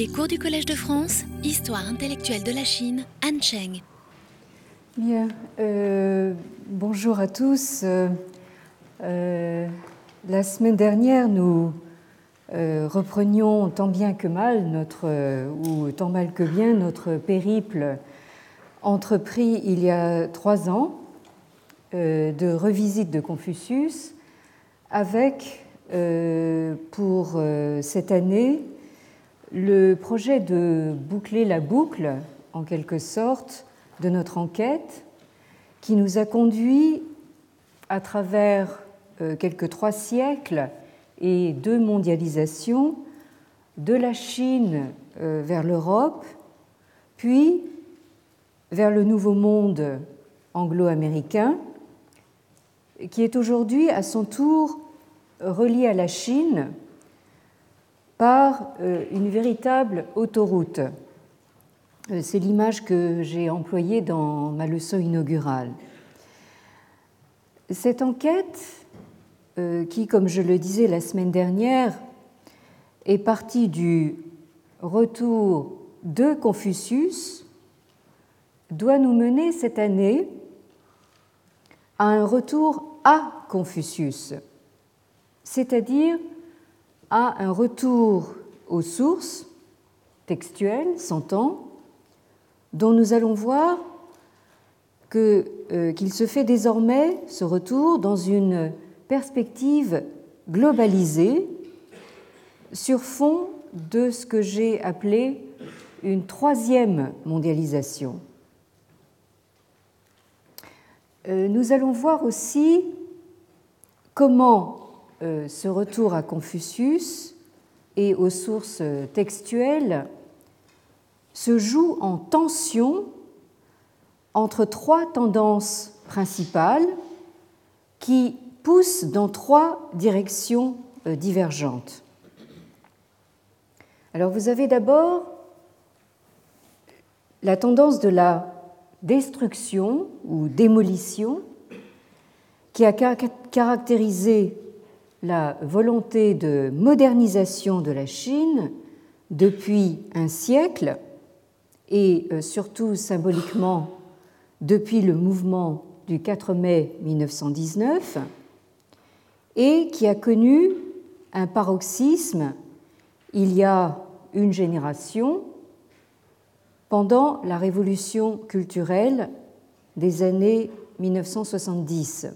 Les cours du Collège de France, Histoire intellectuelle de la Chine, Han Cheng. Bien, euh, bonjour à tous. Euh, euh, la semaine dernière, nous reprenions tant bien que mal notre, ou tant mal que bien, notre périple entrepris il y a trois ans de revisite de Confucius avec, pour cette année, le projet de boucler la boucle, en quelque sorte, de notre enquête, qui nous a conduit à travers euh, quelques trois siècles et deux mondialisations, de la Chine euh, vers l'Europe, puis vers le nouveau monde anglo-américain, qui est aujourd'hui à son tour relié à la Chine par euh, une véritable autoroute. Euh, c'est l'image que j'ai employée dans ma leçon inaugurale. Cette enquête, euh, qui, comme je le disais la semaine dernière, est partie du retour de Confucius, doit nous mener cette année à un retour à Confucius, c'est-à-dire à un retour aux sources textuelles, s'entend, dont nous allons voir euh, qu'il se fait désormais ce retour dans une perspective globalisée sur fond de ce que j'ai appelé une troisième mondialisation. Euh, nous allons voir aussi comment ce retour à Confucius et aux sources textuelles se joue en tension entre trois tendances principales qui poussent dans trois directions euh, divergentes. Alors vous avez d'abord la tendance de la destruction ou démolition qui a caractérisé la volonté de modernisation de la Chine depuis un siècle et euh, surtout symboliquement depuis le mouvement du 4 mai 1919 et qui a connu un paroxysme il y a une génération pendant la révolution culturelle des années 1970.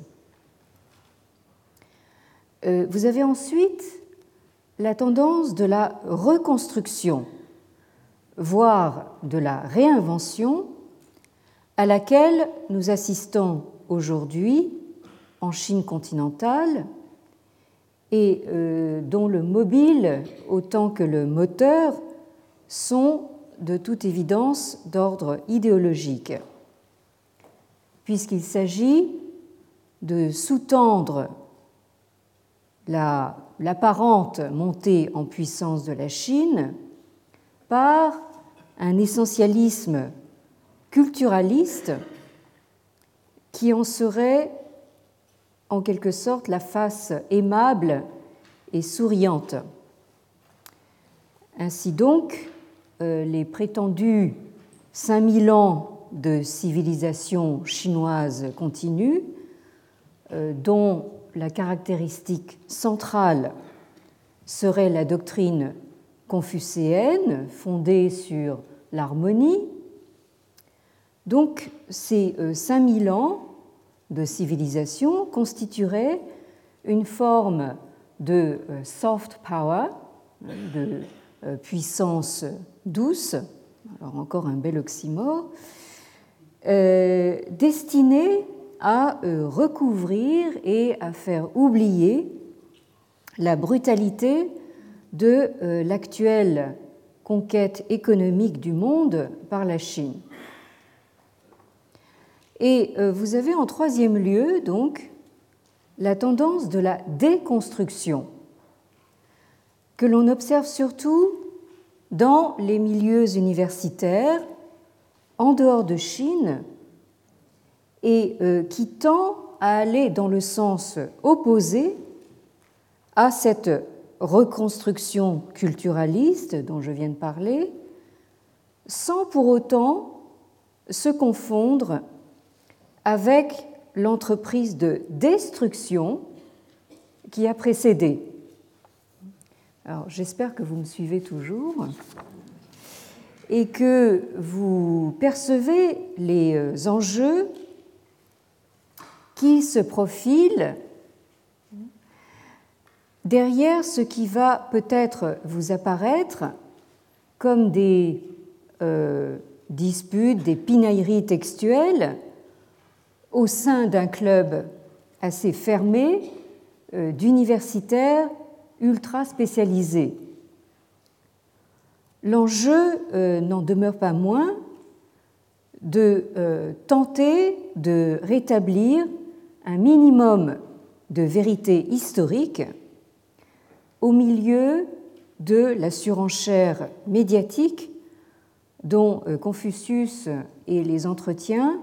Euh, vous avez ensuite la tendance de la reconstruction, voire de la réinvention, à laquelle nous assistons aujourd'hui en Chine continentale et euh, dont le mobile autant que le moteur sont de toute évidence d'ordre idéologique, puisqu'il s'agit de sous-tendre l'apparente montée en puissance de la Chine par un essentialisme culturaliste qui en serait en quelque sorte la face aimable et souriante. Ainsi donc, euh, les prétendus 5000 ans de civilisation chinoise continue, euh, dont la caractéristique centrale serait la doctrine confucéenne fondée sur l'harmonie. Donc ces 5000 euh, ans de civilisation constitueraient une forme de euh, soft power, de euh, puissance douce, alors encore un bel oxymore, destinée à recouvrir et à faire oublier la brutalité de euh, l'actuelle conquête économique du monde par la Chine. Et euh, vous avez en troisième lieu, donc, la tendance de la déconstruction, que l'on observe surtout dans les milieux universitaires, en dehors de Chine, et euh, qui tend à aller dans le sens opposé à cette reconstruction culturaliste dont je viens de parler, sans pour autant se confondre avec l'entreprise de destruction qui a précédé. Alors j'espère que vous me suivez toujours et que vous percevez les euh, enjeux qui se profilent derrière ce qui va peut-être vous apparaître comme des euh, disputes, des pinailleries textuelles au sein d'un club assez fermé euh, d'universitaires ultra spécialisés. L'enjeu euh, n'en demeure pas moins de tenter de rétablir un minimum de vérité historique au milieu de la surenchère médiatique dont euh, Confucius et les entretiens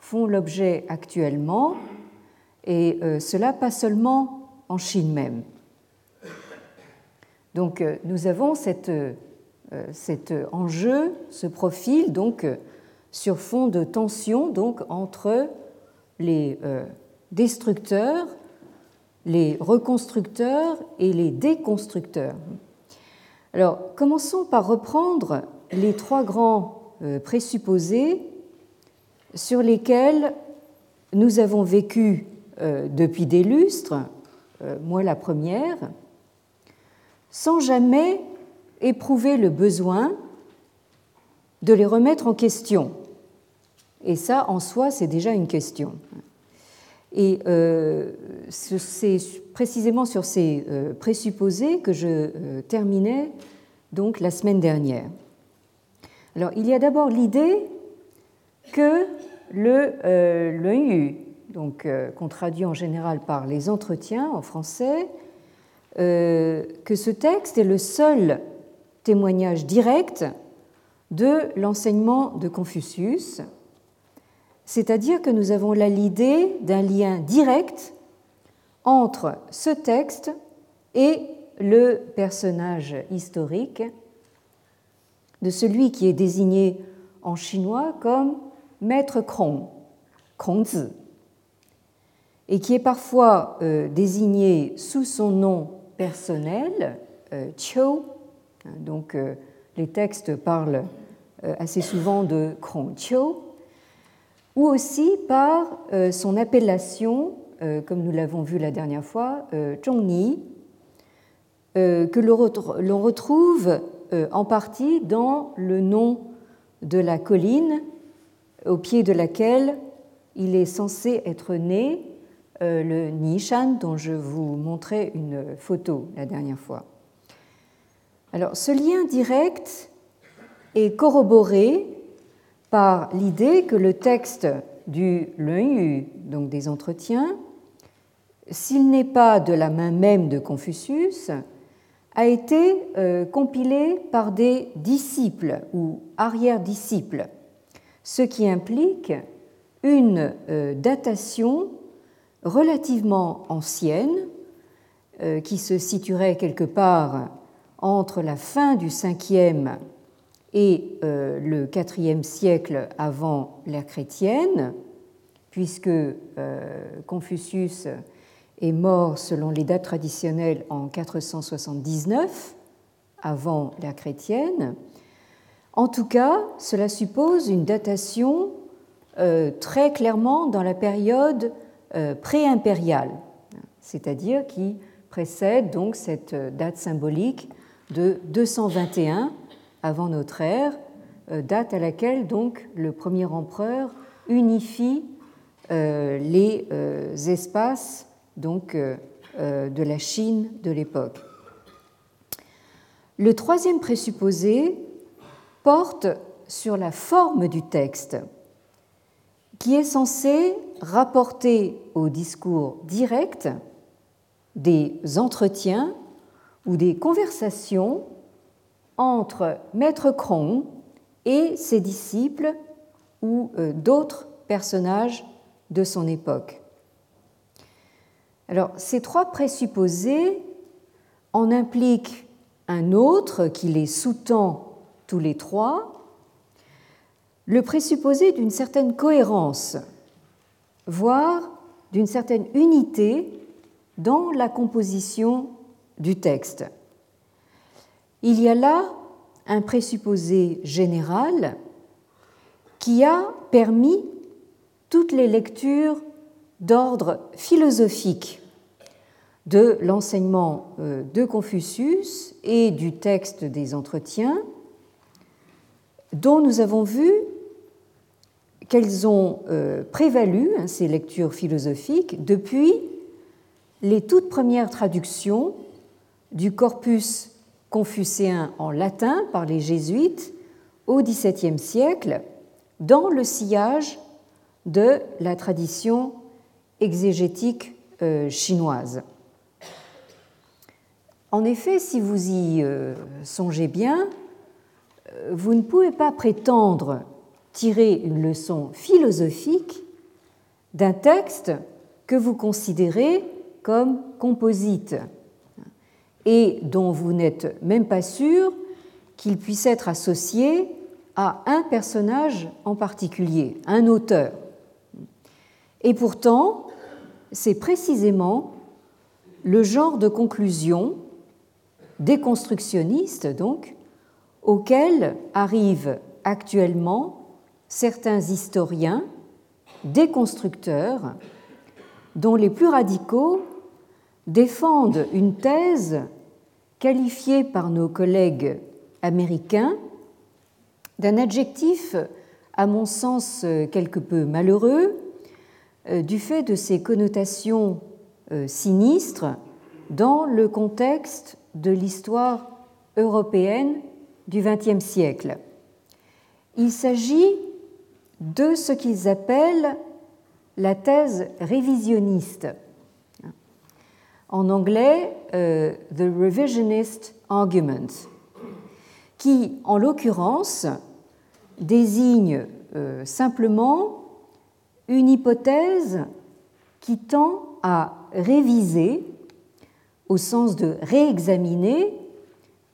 font l'objet actuellement, et euh, cela pas seulement en Chine même. Donc euh, nous avons cet enjeu, ce profil donc sur fond de tension donc entre les destructeurs les reconstructeurs et les déconstructeurs. Alors, commençons par reprendre les trois grands euh, présupposés sur lesquels nous avons vécu euh, depuis des lustres, euh, moi la première, sans jamais éprouver le besoin de les remettre en question. Et ça, en soi, c'est déjà une question. Et euh, c'est précisément sur ces euh, présupposés que je euh, terminais donc la semaine dernière. Alors, il y a d'abord l'idée que le Yu, donc qu'on traduit en général par les entretiens en français, que ce texte est le seul témoignage direct de l'enseignement de Confucius c'est-à-dire que nous avons là l'idée d'un lien direct entre ce texte et le personnage historique de celui qui est désigné en chinois comme maître Krong, Krongzi, et qui est parfois euh, désigné sous son nom personnel, euh, Qiu. Donc euh, les textes parlent assez souvent de Krong Qiu ou aussi par euh, son appellation, euh, comme nous l'avons vu la dernière fois, euh, Zhongni, que l'on retrouve en partie dans le nom de la colline au pied de laquelle il est censé être né, le Nishan, dont je vous montrais une photo la dernière fois. Alors, ce lien direct est corroboré par l'idée que le texte du Yu, donc des entretiens, s'il n'est pas de la main même de Confucius, a été euh, compilé par des disciples ou arrière-disciples, ce qui implique une euh, datation relativement ancienne, euh, qui se situerait quelque part entre la fin du 5e et euh, le IVe siècle avant l'ère chrétienne, puisque euh, Confucius est mort selon les dates traditionnelles en 479 avant l'ère chrétienne. En tout cas, cela suppose une datation euh, très clairement dans la période pré-impériale, c'est-à-dire qui précède donc cette date symbolique de 221 avant notre ère, euh, date à laquelle donc le premier empereur unifie euh, les euh, espaces donc, de la Chine de l'époque. Le troisième présupposé porte sur la forme du texte, qui est censé rapporter au discours direct des entretiens ou des conversations entre Maître Krong et ses disciples ou euh, d'autres personnages de son époque. Alors, ces trois présupposés en implique un autre qui les sous-tend tous les trois, le présupposé d'une certaine cohérence, voire d'une certaine unité dans la composition du texte. Il y a là un présupposé général qui a permis toutes les lectures d'ordre philosophique de l'enseignement euh, de Confucius et du texte des entretiens, dont nous avons vu qu'elles ont euh, prévalu, hein, ces lectures philosophiques, depuis les toutes premières traductions du corpus confucéen en latin par les jésuites au XVIIe siècle, dans le sillage de la tradition exégétique euh, chinoise. En effet, si vous y euh, songez bien, euh, vous ne pouvez pas prétendre tirer une leçon philosophique d'un texte que vous considérez comme composite et dont vous n'êtes même pas sûr qu'il puisse être associé à un personnage en particulier, un auteur. Et pourtant, c'est précisément le genre de conclusion déconstructionniste, donc, auquel arrivent actuellement certains historiens, déconstructeurs, dont les plus radicaux défendent une thèse qualifiée par nos collègues américains d'un adjectif, à mon sens, quelque peu malheureux, euh, du fait de ses connotations euh, sinistres dans le contexte de l'histoire européenne du XXe siècle. Il s'agit de ce qu'ils appellent la thèse révisionniste. En anglais, euh, The Revisionist Argument, qui, en l'occurrence, désigne euh, simplement une hypothèse qui tend à réviser, au sens de réexaminer,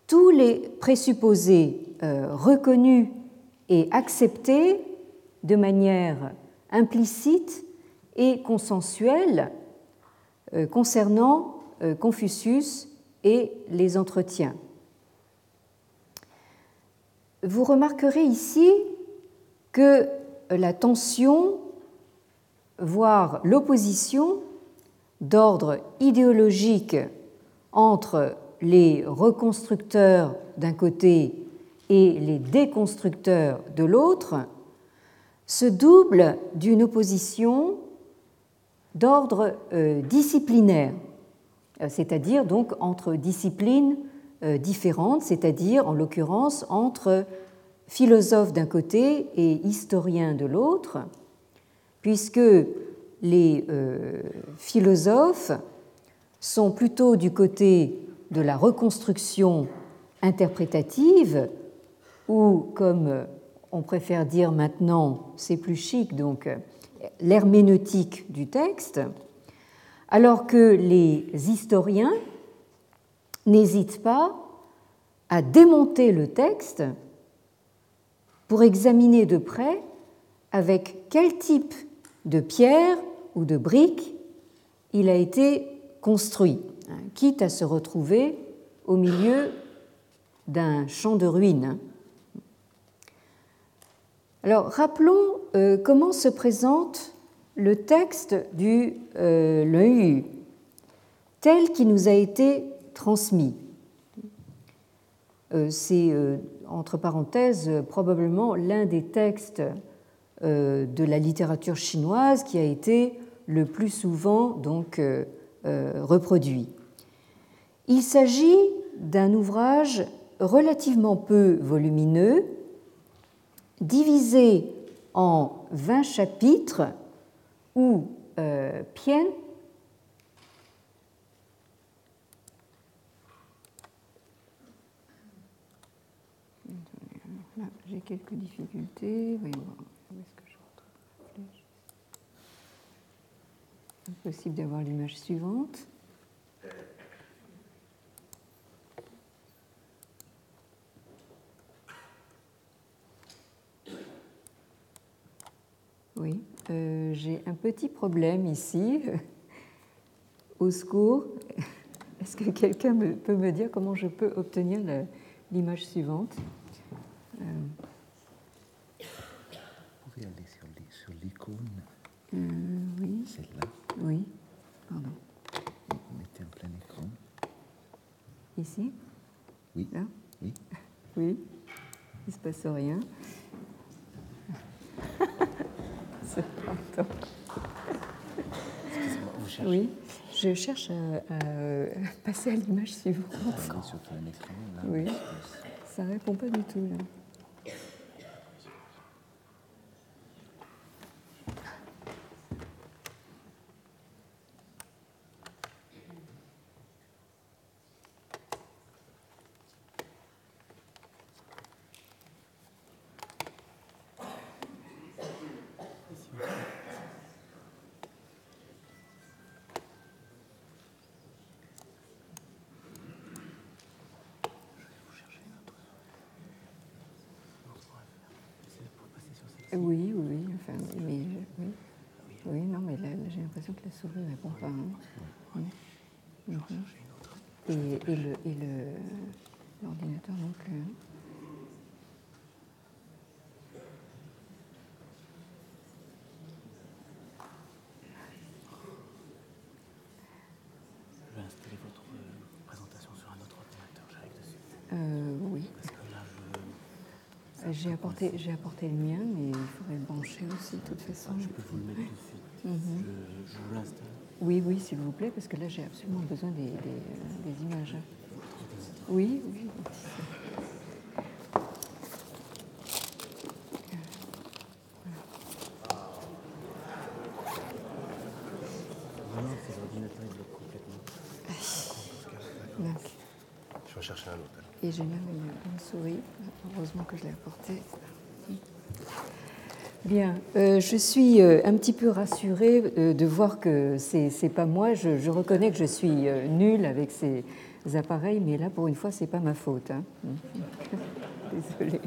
tous les présupposés euh, reconnus et acceptés de manière implicite et consensuelle concernant Confucius et les entretiens. Vous remarquerez ici que la tension, voire l'opposition d'ordre idéologique entre les reconstructeurs d'un côté et les déconstructeurs de l'autre, se double d'une opposition d'ordre euh, disciplinaire, c'est-à-dire donc entre disciplines euh, différentes, c'est-à-dire en l'occurrence entre philosophes d'un côté et historiens de l'autre, puisque les euh, philosophes sont plutôt du côté de la reconstruction interprétative, ou comme on préfère dire maintenant, c'est plus chic, donc l'herméneutique du texte, alors que les historiens n'hésite pas à démonter le texte pour examiner de près avec quel type de pierre ou de brique il a été construit, hein, quitte à se retrouver au milieu d'un champ de ruines. Alors rappelons euh, comment se présente le texte du euh, tel qu'il nous a été transmis. Euh, c'est, euh, entre parenthèses, probablement l'un des textes de la littérature chinoise qui a été le plus souvent donc reproduit. Il s'agit d'un ouvrage relativement peu volumineux, divisé en 20 chapitres où Pien j'ai quelques difficultés. Voyons. Où est-ce que je retrouve la flèche Impossible d'avoir l'image suivante. Oui, euh, j'ai un petit problème ici. Au secours, est-ce que quelqu'un peut me dire comment je peux obtenir l'image suivante? Euh... Vous pouvez aller sur l'icône. Euh, oui. Celle-là. Oui, pardon. Mettez en plein écran. Ici? Oui. Là? Oui. Oui. Il ne se passe rien. Vous cherchez Oui, je cherche à, à passer à l'image suivante. Là, Oui. Ça répond pas du tout là. Oui, oui, oui, enfin, mais oui, oui, non, mais là, là, j'ai l'impression que la Hein. Et, et le et le l'ordinateur plus. hein. Je vais installer votre euh, présentation sur un autre ordinateur, j'arrive dessus. Euh, oui, Parce que là, je, Euh, j'ai apporté j'ai apporté le mien, mais il faudrait le brancher aussi de toute façon. je peux vous le mettre tout de suite. Mhm. Je, je l'installe. Oui, oui, s'il vous plaît, parce que là j'ai absolument besoin des, des, euh, des images. Oui, oui. Je vais chercher un autre. Et j'ai même une, une souris. Heureusement que je l'ai apportée. Bien, euh, je suis euh, un petit peu rassurée euh, de voir que c'est c'est pas moi. Je, reconnais que je suis nulle avec ces appareils, mais là, pour une fois, c'est pas ma faute. hein. Désolée.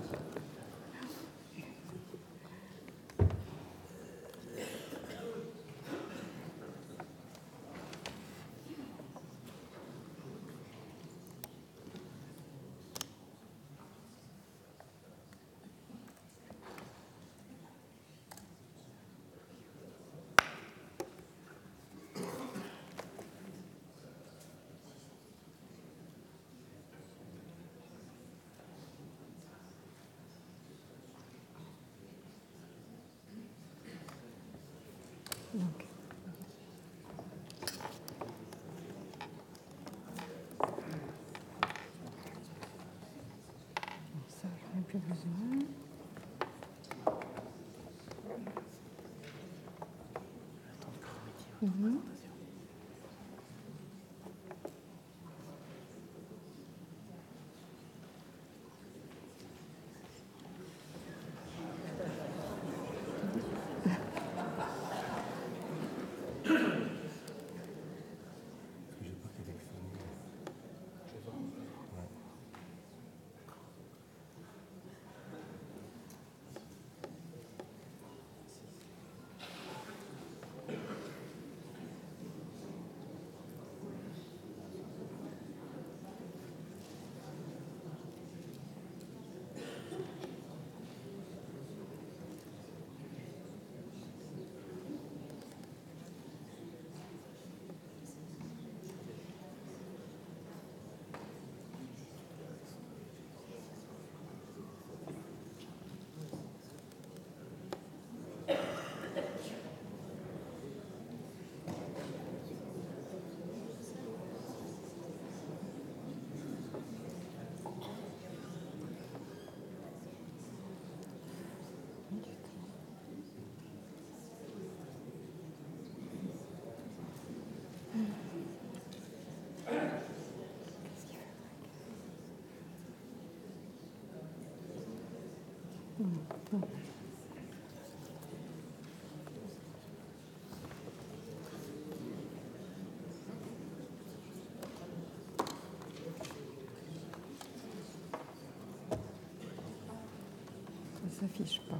s'affiche pas.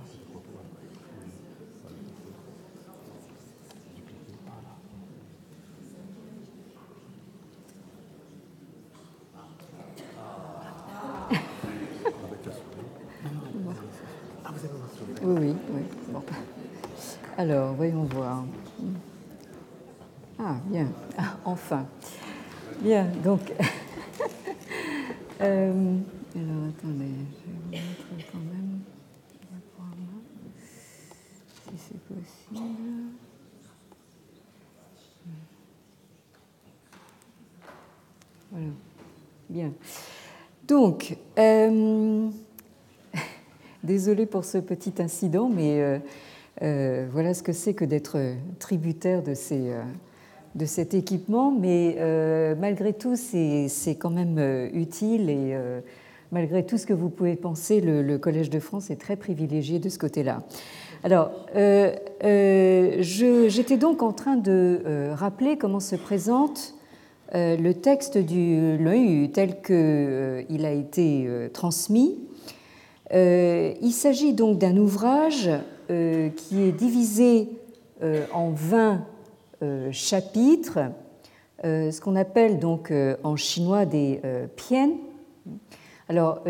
Oui, oui, oui. Bon. Alors, voyons voir. Ah, bien. Ah, enfin. Bien, donc. Euh, désolé pour ce petit incident, mais euh, euh, voilà ce que c'est que d'être tributaire de, ces, de cet équipement. Mais malgré tout, c'est quand même utile et malgré tout ce que vous pouvez penser, le, Collège de France est très privilégié de ce côté-là. Alors, j'étais donc en train de rappeler comment se présente euh, le texte du l'OU tel qu'il euh, a été euh, transmis. Il s'agit donc d'un ouvrage qui est divisé en 20 chapitres, ce qu'on appelle donc en chinois des pian. Alors,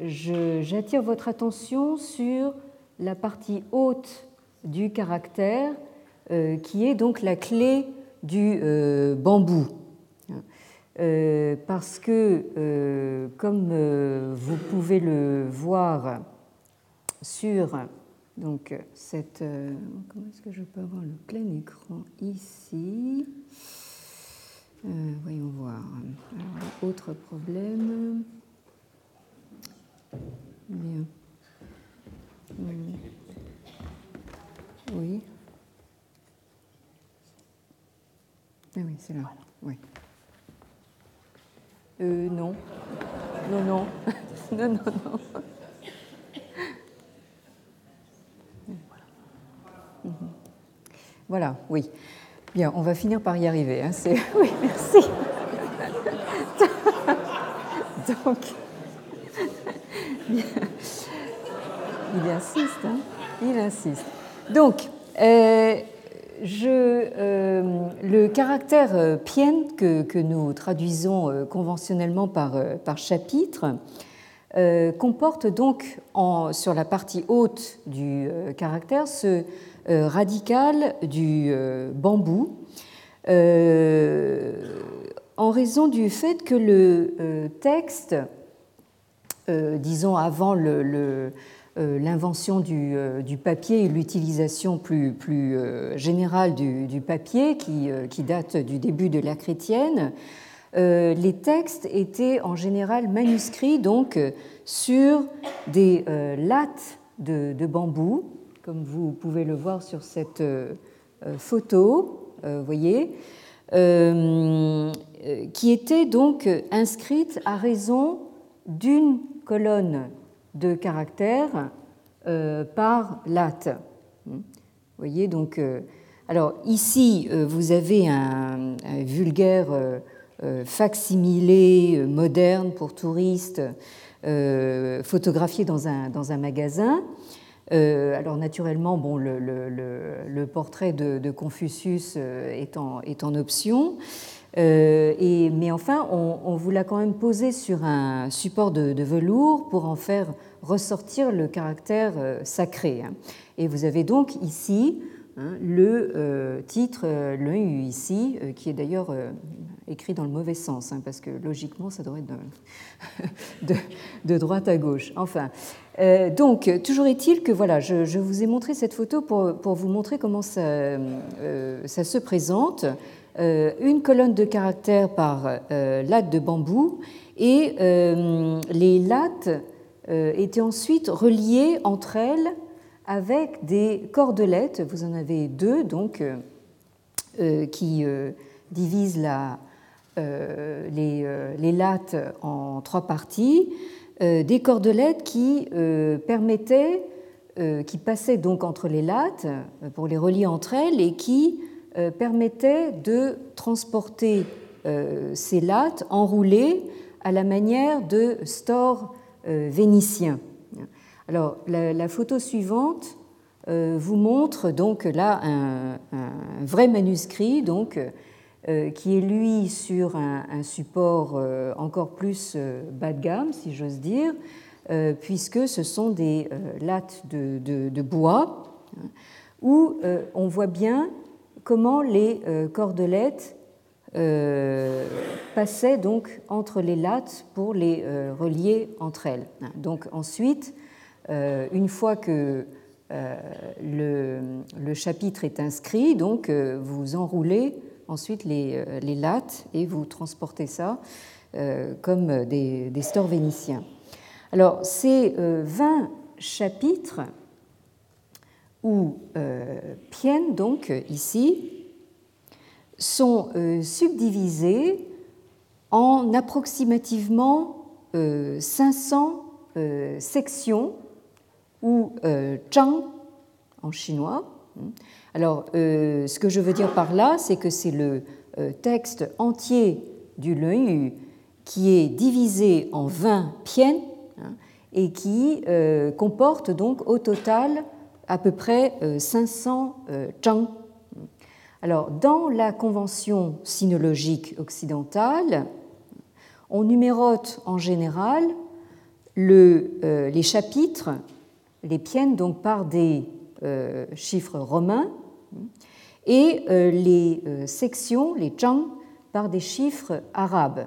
j'attire votre attention sur la partie haute du caractère, qui est donc la clé du euh, bambou. Euh, parce que, euh, comme vous pouvez le voir sur donc, cette. comment est-ce que je peux avoir le plein écran ici? Voyons voir. autre problème. Bien. Oui. Ah oui, c'est là. Oui. Euh, non. Non, non. non, non, non. Voilà, oui. Bien, on va finir par y arriver. Hein. Oui, merci. Donc, il insiste, hein. il insiste. Donc, euh, euh, le caractère euh, pien que, nous traduisons euh, conventionnellement par, chapitre comporte donc sur la partie haute du caractère ce radical du bambou en raison du fait que le texte, disons avant le l'invention euh, du, papier et l'utilisation plus, euh, générale du, papier qui, date du début de l'ère chrétienne, les textes étaient en général manuscrits donc sur des lattes de, bambou, comme vous pouvez le voir sur cette photo, voyez, qui étaient donc inscrites à raison d'une colonne de caractères euh, par latte. Vous voyez donc. Euh, alors ici, euh, vous avez un, vulgaire facsimilé moderne pour touristes photographié dans un, dans un magasin. alors naturellement, bon, le, portrait de, Confucius est en, option. et, mais enfin, on, vous l'a quand même posé sur un support de, velours pour en faire ressortir le caractère euh, sacré. Hein. Et vous avez donc ici hein, le euh, titre, euh, le U ici, qui est d'ailleurs écrit dans le mauvais sens, hein, parce que logiquement, ça devrait être de, de, droite à gauche. Enfin, donc, toujours est-il que voilà, je, vous ai montré cette photo pour, pour vous montrer comment ça, ça se présente. une colonne de caractères par latte de bambou et les lattes étaient ensuite reliées entre elles avec des cordelettes. Vous en avez deux, donc, euh, euh, qui divisent les, lattes en trois parties. des cordelettes qui permettaient, qui passaient donc entre les lattes pour les relier entre elles et qui permettaient de transporter ces lattes enroulées à la manière de stores euh, vénitien. Alors, la, photo suivante euh, vous montre donc là un, vrai manuscrit, donc, euh, qui est lui sur un, support encore plus bas de gamme, si j'ose dire, euh, puisque ce sont des lattes de, bois, hein, où on voit bien comment les cordelettes passaient donc entre les lattes pour les relier entre elles. Donc ensuite, une fois que le, chapitre est inscrit, donc vous enroulez ensuite les, lattes et vous transportez ça euh, comme des, stores vénitiens. Alors, ces 20 euh, chapitres, ou euh, piennes, donc ici, sont subdivisés en approximativement 500 sections ou zhang en chinois. Alors, ce que je veux dire par là, c'est que c'est le texte entier du Leu qui est divisé en 20 piènes hein, et qui euh, comporte donc au total à peu près 500 euh, zhang. Alors, dans la convention sinologique occidentale, on numérote en général euh, les chapitres, les piènes donc par des chiffres romains, et les sections, les zhang, par des chiffres arabes.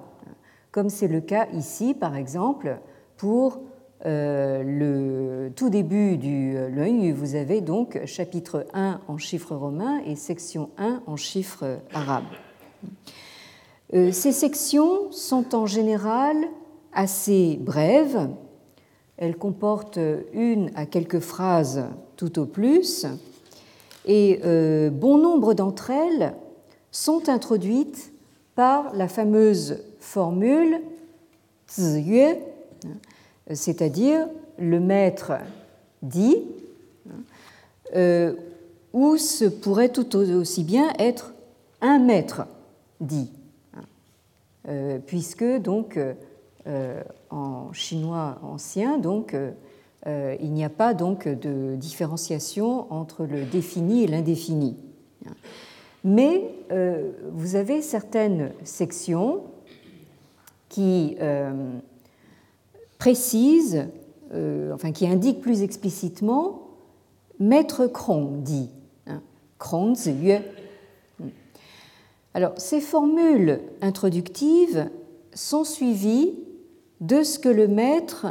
Comme c'est le cas ici, par exemple, pour euh, le tout début du l'œil, vous avez donc chapitre 1 en chiffres romains et section 1 en chiffres arabes. Euh, ces sections sont en général assez brèves. Elles comportent une à quelques phrases tout au plus, et euh, bon nombre d'entre elles sont introduites par la fameuse formule ziyue, c'est-à-dire le maître dit, euh, ou ce pourrait tout aussi bien être un maître dit, euh, puisque donc euh, en chinois ancien, donc il n'y a pas donc de différenciation entre le défini et l'indéfini. Mais vous avez certaines sections qui précise, euh, enfin qui indique plus explicitement Maître Krong dit, hein. Alors, ces formules introductives sont suivies de ce que le maître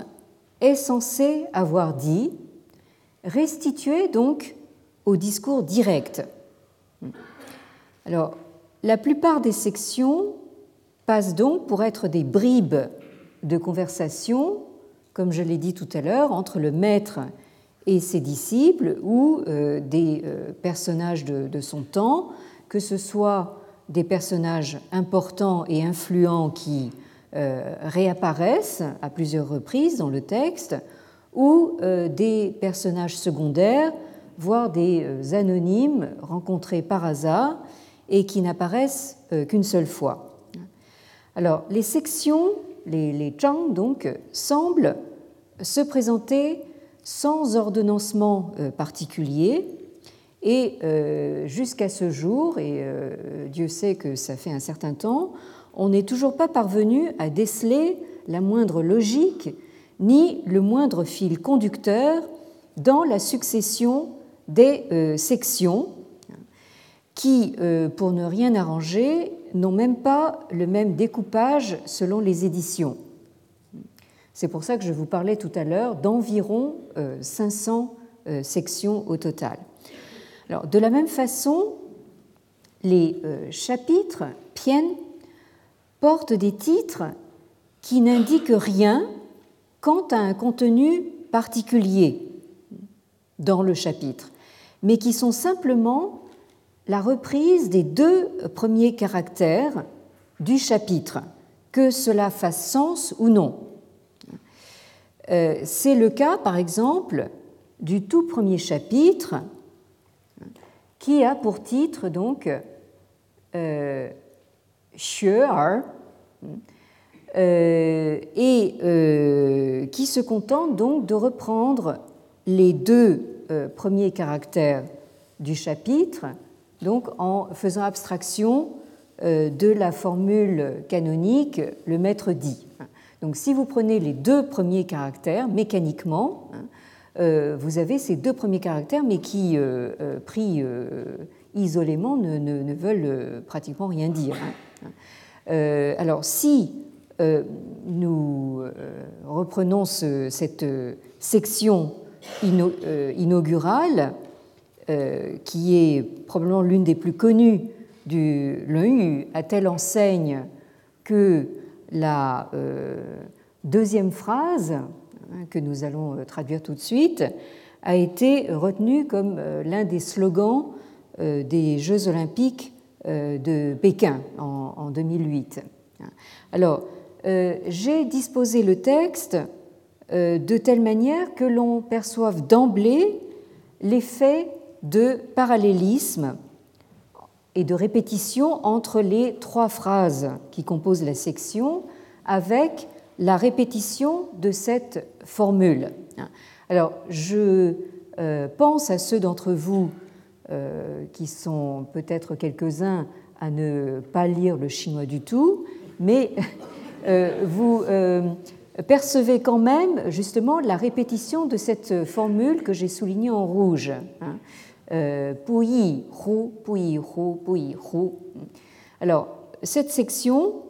est censé avoir dit, restituées donc au discours direct. Alors, la plupart des sections passent donc pour être des bribes de conversation, comme je l'ai dit tout à l'heure, entre le maître et ses disciples ou euh, des euh, personnages de, son temps, que ce soit des personnages importants et influents qui euh, réapparaissent à plusieurs reprises dans le texte, ou des personnages secondaires, voire des anonymes rencontrés par hasard et qui n'apparaissent qu'une seule fois. Alors, les sections, les, les donc, semblent se présenter sans ordonnancement euh, particulier. Et euh, jusqu'à ce jour, et euh, Dieu sait que ça fait un certain temps, on n'est toujours pas parvenu à déceler la moindre logique ni le moindre fil conducteur dans la succession des sections qui, pour ne rien arranger, n'ont même pas le même découpage selon les éditions. C'est pour ça que je vous parlais tout à l'heure d'environ 500 euh, euh, sections au total. Alors, de la même façon, les euh, chapitres Pien portent des titres qui n'indiquent rien quant à un contenu particulier dans le chapitre, mais qui sont simplement la reprise des deux premiers caractères du chapitre, que cela fasse sens ou non. Euh, c'est le cas, par exemple, du tout premier chapitre, qui a pour titre donc euh, euh, et euh, qui se contente donc de reprendre les deux premiers caractères du chapitre donc en faisant abstraction euh, de la formule canonique le maître dit. Donc si vous prenez les deux premiers caractères mécaniquement, hein, euh, vous avez ces deux premiers caractères, mais qui, euh, pris isolément, ne, veulent pratiquement rien dire. Hein. alors si nous reprenons cette section inaugurale, qui est probablement l'une des plus connues du l'EU, à telle enseigne que la deuxième phrase Hein, que nous allons euh, traduire tout de suite, a été retenu comme euh, l'un des slogans euh, des Jeux olympiques de Pékin en 2008. Alors, j'ai disposé le texte de telle manière que l'on perçoive d'emblée l'effet de parallélisme et de répétition entre les trois phrases qui composent la section avec la répétition de cette formule. Alors, je euh, pense à ceux d'entre vous euh, qui sont peut-être quelques-uns à ne pas lire le chinois du tout, mais euh, vous percevez quand même justement la répétition de cette formule que j'ai soulignée en rouge. Hein. Puyi, hu, puyi, hu, puyi, hu. Alors, cette section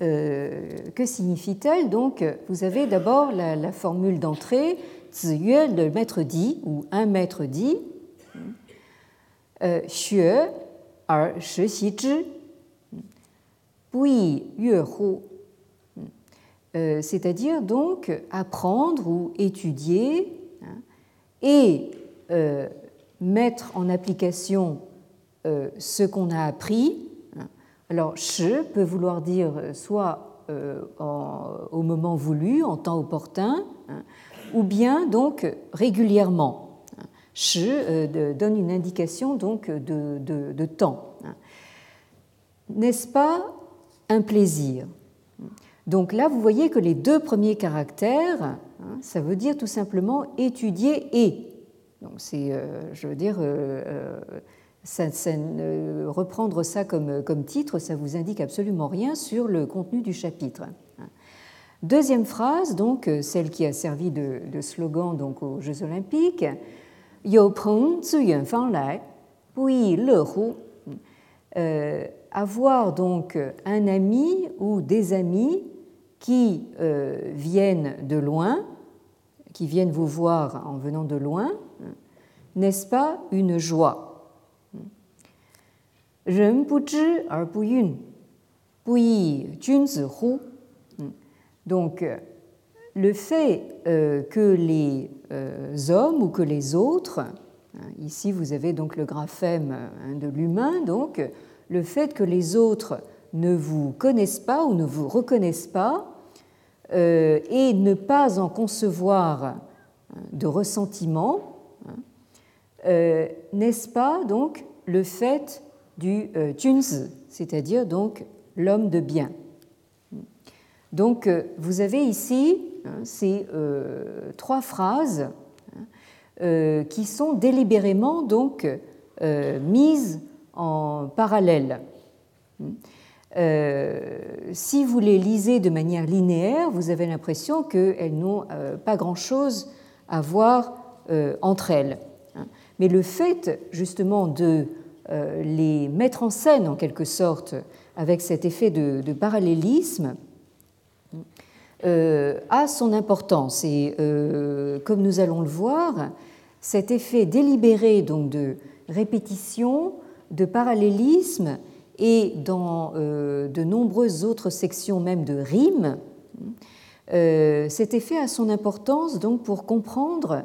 euh, que signifie-t-elle? Donc, vous avez d'abord la, formule d'entrée, Ziyue, le maître dit, ou un maître dit, euh, Xue, er shi xi zhi, Bui yue hu, euh, c'est-à-dire donc apprendre ou étudier hein, et mettre en application ce qu'on a appris alors, che peut vouloir dire soit euh, au moment voulu, en temps opportun, hein, ou bien donc régulièrement. Euh, donne une indication donc de, temps. Hein. N'est-ce pas un plaisir? Donc là, vous voyez que les deux premiers caractères, hein, ça veut dire tout simplement étudier et. Donc c'est, euh, je veux dire, ça, reprendre ça comme, titre, ça vous indique absolument rien sur le contenu du chapitre. Deuxième phrase, donc celle qui a servi de, slogan donc aux Jeux Olympiques, euh, avoir donc un ami ou des amis qui euh, viennent de loin, qui viennent vous voir en venant de loin, n'est-ce pas une joie? Donc, le fait euh, que les euh, hommes ou que les autres, hein, ici vous avez donc le graphème hein, de l'humain, donc le fait que les autres ne vous connaissent pas ou ne vous reconnaissent pas euh, et ne pas en concevoir hein, de ressentiment, n'est-ce pas donc le fait du euh, Junzi, c'est-à-dire donc l'homme de bien. Donc euh, vous avez ici hein, ces euh, trois phrases hein, qui sont délibérément donc mises en parallèle. Si vous les lisez de manière linéaire, vous avez l'impression qu'elles n'ont pas grand-chose à voir entre elles. Hein. Mais le fait justement de euh, les mettre en scène en quelque sorte avec cet effet de, parallélisme euh, a son importance. Et euh, comme nous allons le voir, cet effet délibéré donc de répétition, de parallélisme et dans de nombreuses autres sections même de rimes, cet effet a son importance donc pour comprendre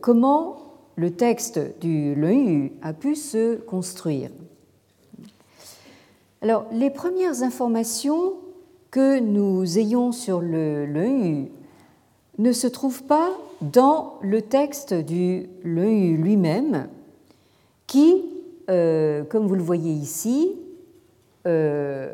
comment le texte du Leu a pu se construire. Alors, les premières informations que nous ayons sur le Leu ne se trouvent pas dans le texte du Leu lui-même, qui, euh, comme vous le voyez ici, euh,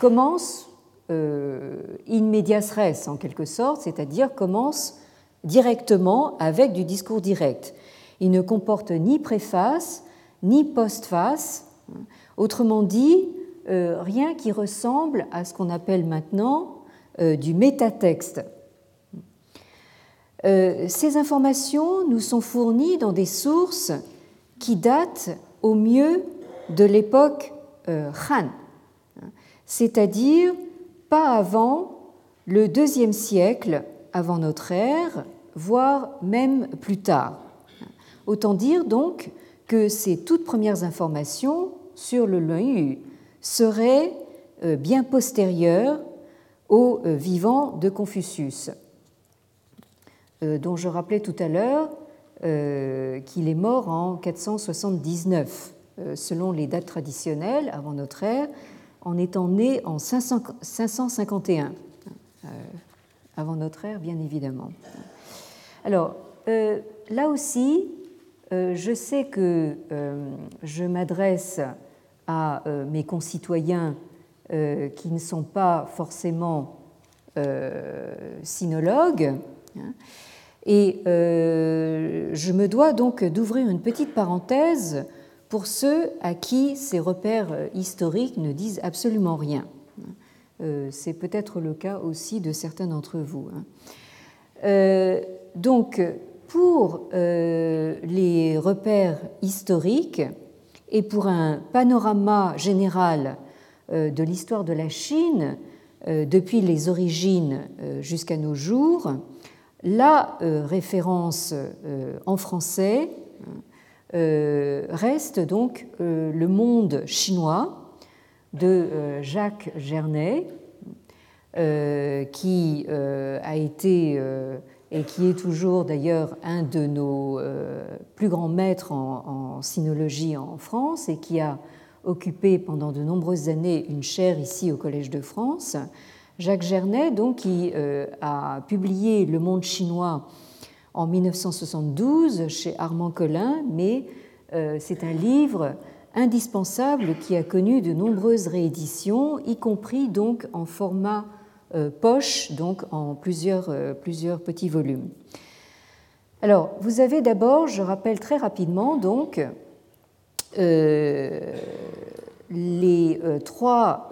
commence euh, in medias res en quelque sorte, c'est-à-dire commence directement avec du discours direct. Il ne comporte ni préface ni postface. Autrement dit, rien qui ressemble à ce qu'on appelle maintenant du métatexte. ces informations nous sont fournies dans des sources qui datent au mieux de l'époque Han, c'est-à-dire pas avant le deuxième siècle avant notre ère, voire même plus tard. Autant dire donc que ces toutes premières informations sur le Yu seraient euh, bien postérieures au euh, vivant de Confucius, euh, dont je rappelais tout à l'heure qu'il est mort en 479, selon les dates traditionnelles avant notre ère, en étant né en 551 avant notre ère, bien évidemment. Alors, euh, là aussi, euh, je sais que euh, je m'adresse à mes concitoyens qui ne sont pas forcément sinologues. Et je me dois donc d'ouvrir une petite parenthèse pour ceux à qui ces repères historiques ne disent absolument rien. Euh, c'est peut-être le cas aussi de certains d'entre vous. Hein. Euh, donc, pour euh, les repères historiques et pour un panorama général de l'histoire de la Chine depuis les origines jusqu'à nos jours, la référence en français reste donc le monde chinois de euh, Jacques Gernet, euh, qui euh, a été et qui est toujours d'ailleurs un de nos plus grands maîtres en, sinologie en France et qui a occupé pendant de nombreuses années une chaire ici au Collège de France. Jacques Gernet, donc, qui a publié Le monde chinois en 1972 chez Armand Collin, mais c'est un livre indispensable qui a connu de nombreuses rééditions, y compris donc en format euh, poche, donc en plusieurs, euh, plusieurs petits volumes. Alors, vous avez d'abord, je rappelle très rapidement, donc, euh, les trois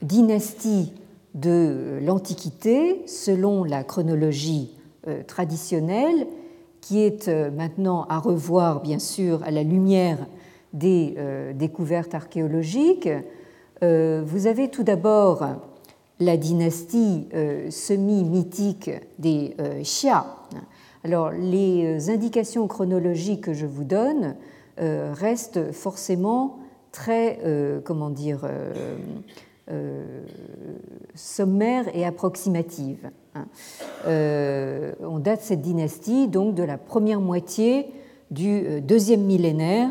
dynasties de l'Antiquité selon la chronologie traditionnelle, qui est maintenant à revoir, bien sûr, à la lumière des euh, découvertes archéologiques. Euh, vous avez tout d'abord la dynastie euh, semi-mythique des Xia. Alors, les indications chronologiques que je vous donne restent forcément très, comment dire, sommaires et approximatives. Hein. on date cette dynastie donc de la première moitié du deuxième millénaire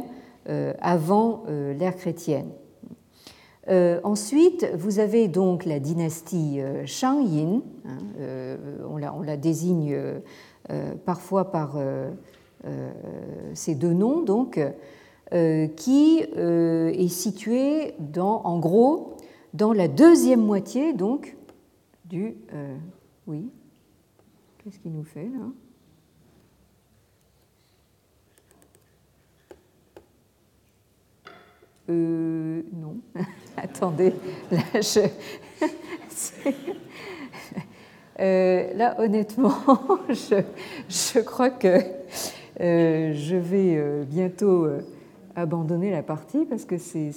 euh, avant euh, l'ère chrétienne. Euh, ensuite, vous avez donc la dynastie Shang Yin, hein, on, la, désigne parfois par ces deux noms, donc, qui est située dans, en gros dans la deuxième moitié donc du. oui, qu'est-ce qu'il nous fait là? Euh, non, attendez, là, je... Euh, là honnêtement, je, je, crois que euh, je vais euh, bientôt abandonner la partie parce que c'est,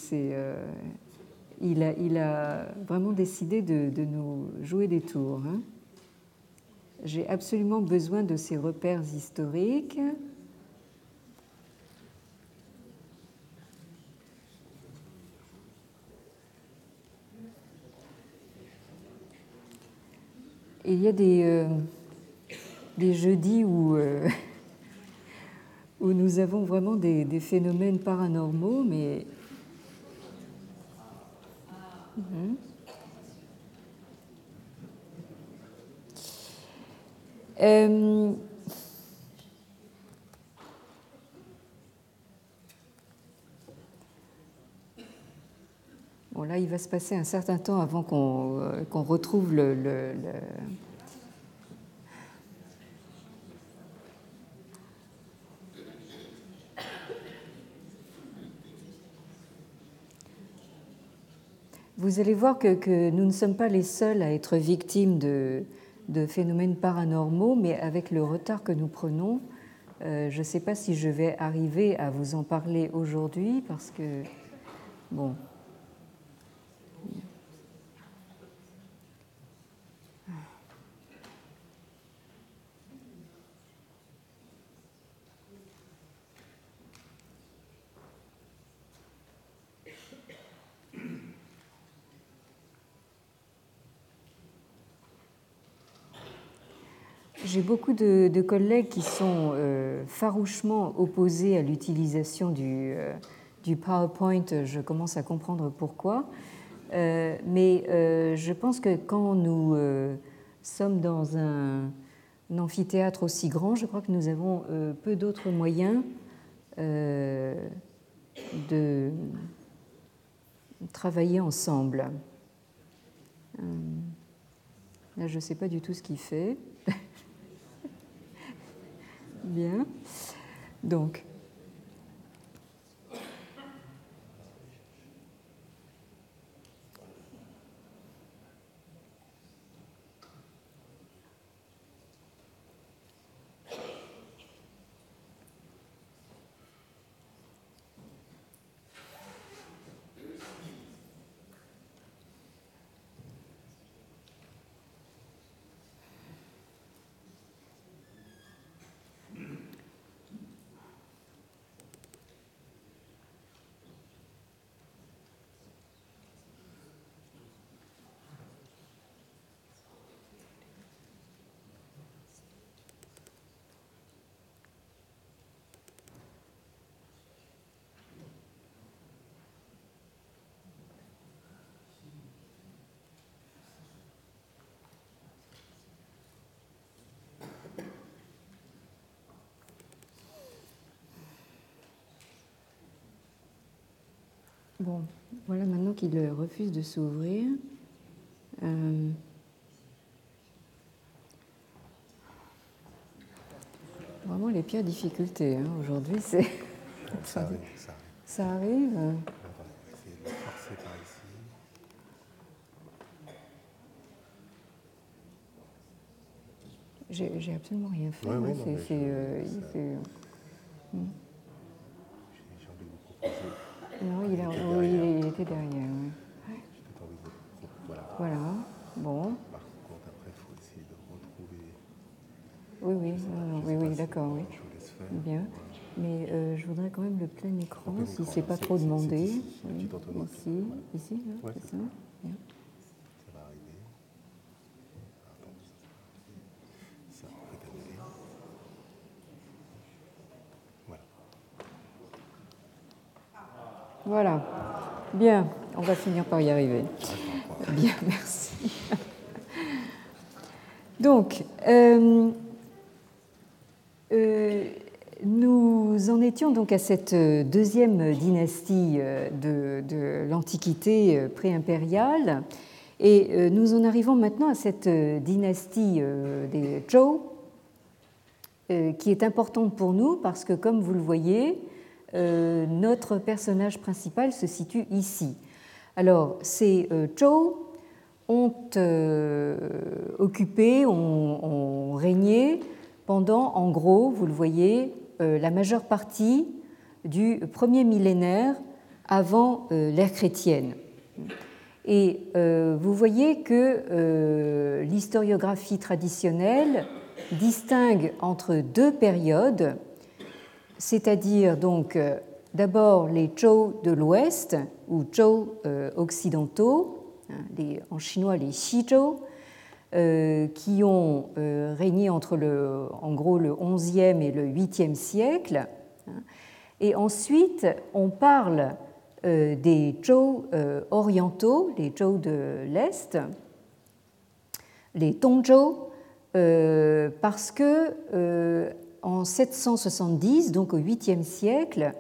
il, a, il, a, vraiment décidé de, nous jouer des tours. Hein. J'ai absolument besoin de ces repères historiques. il y a des, euh, des jeudis euh, où nous avons vraiment des, phénomènes paranormaux, mais. Euh, Bon, là, il va se passer un certain temps avant qu'on euh, retrouve le, vous allez voir que, nous ne sommes pas les seuls à être victimes de, de phénomènes paranormaux, mais avec le retard que nous prenons, euh, je ne sais pas si je vais arriver à vous en parler aujourd'hui parce que, bon, J'ai beaucoup de, collègues qui sont euh, farouchement opposés à l'utilisation du, euh, du, PowerPoint. Je commence à comprendre pourquoi. Euh, mais je pense que quand nous sommes dans un, amphithéâtre aussi grand, je crois que nous avons peu d'autres moyens de travailler ensemble. Là, je ne sais pas du tout ce qu'il fait. Bien. Donc, Bon, voilà maintenant qu'il refuse de s'ouvrir. Euh, vraiment les pires difficultés hein, aujourd'hui, c'est. Ça arrive. Ça arrive. Ça arrive. J'ai absolument rien fait. Ouais, ouais, c'est, c'est, euh, ça... J'ai envie de vous proposer. Non, il, a, oui, derrière. de vous Voilà. Voilà, bon. Par contre, après, il faut essayer de retrouver. Oui, oui, non, non, oui, oui, d'accord, oui. Je vous laisse faire. Bien. Mais euh, je voudrais quand même le plein écran, plein si c'est pas trop demandé. ici, le Oui, petit entonnoir. Ici, Voilà. ici, là, Ouais, c'est ça. Bien. Voilà. Bien, on va finir par y arriver. Bien, merci. Donc, euh, euh, nous en étions donc à cette deuxième dynastie euh, de, de l'Antiquité euh, pré-impériale, et euh, nous en arrivons maintenant à cette dynastie euh, des Zhou, euh, qui est importante pour nous parce que, comme vous le voyez, euh, notre personnage principal se situe ici. Alors, ces euh, Zhou ont euh, occupé, ont, régné pendant, en gros, vous le voyez, euh, la majeure partie du premier millénaire avant l'ère chrétienne. Et vous voyez que l'historiographie traditionnelle distingue entre deux périodes, c'est-à-dire donc euh, d'abord les Zhou de l'Ouest ou Zhou euh, occidentaux, hein, en chinois les Xizhou, euh, qui ont régné entre le, en gros le 11e et le 8e siècle. hein. Et ensuite, on parle des Zhou orientaux, les Zhou de l'Est, les Tongzhou, parce que en 770, donc au 8e siècle,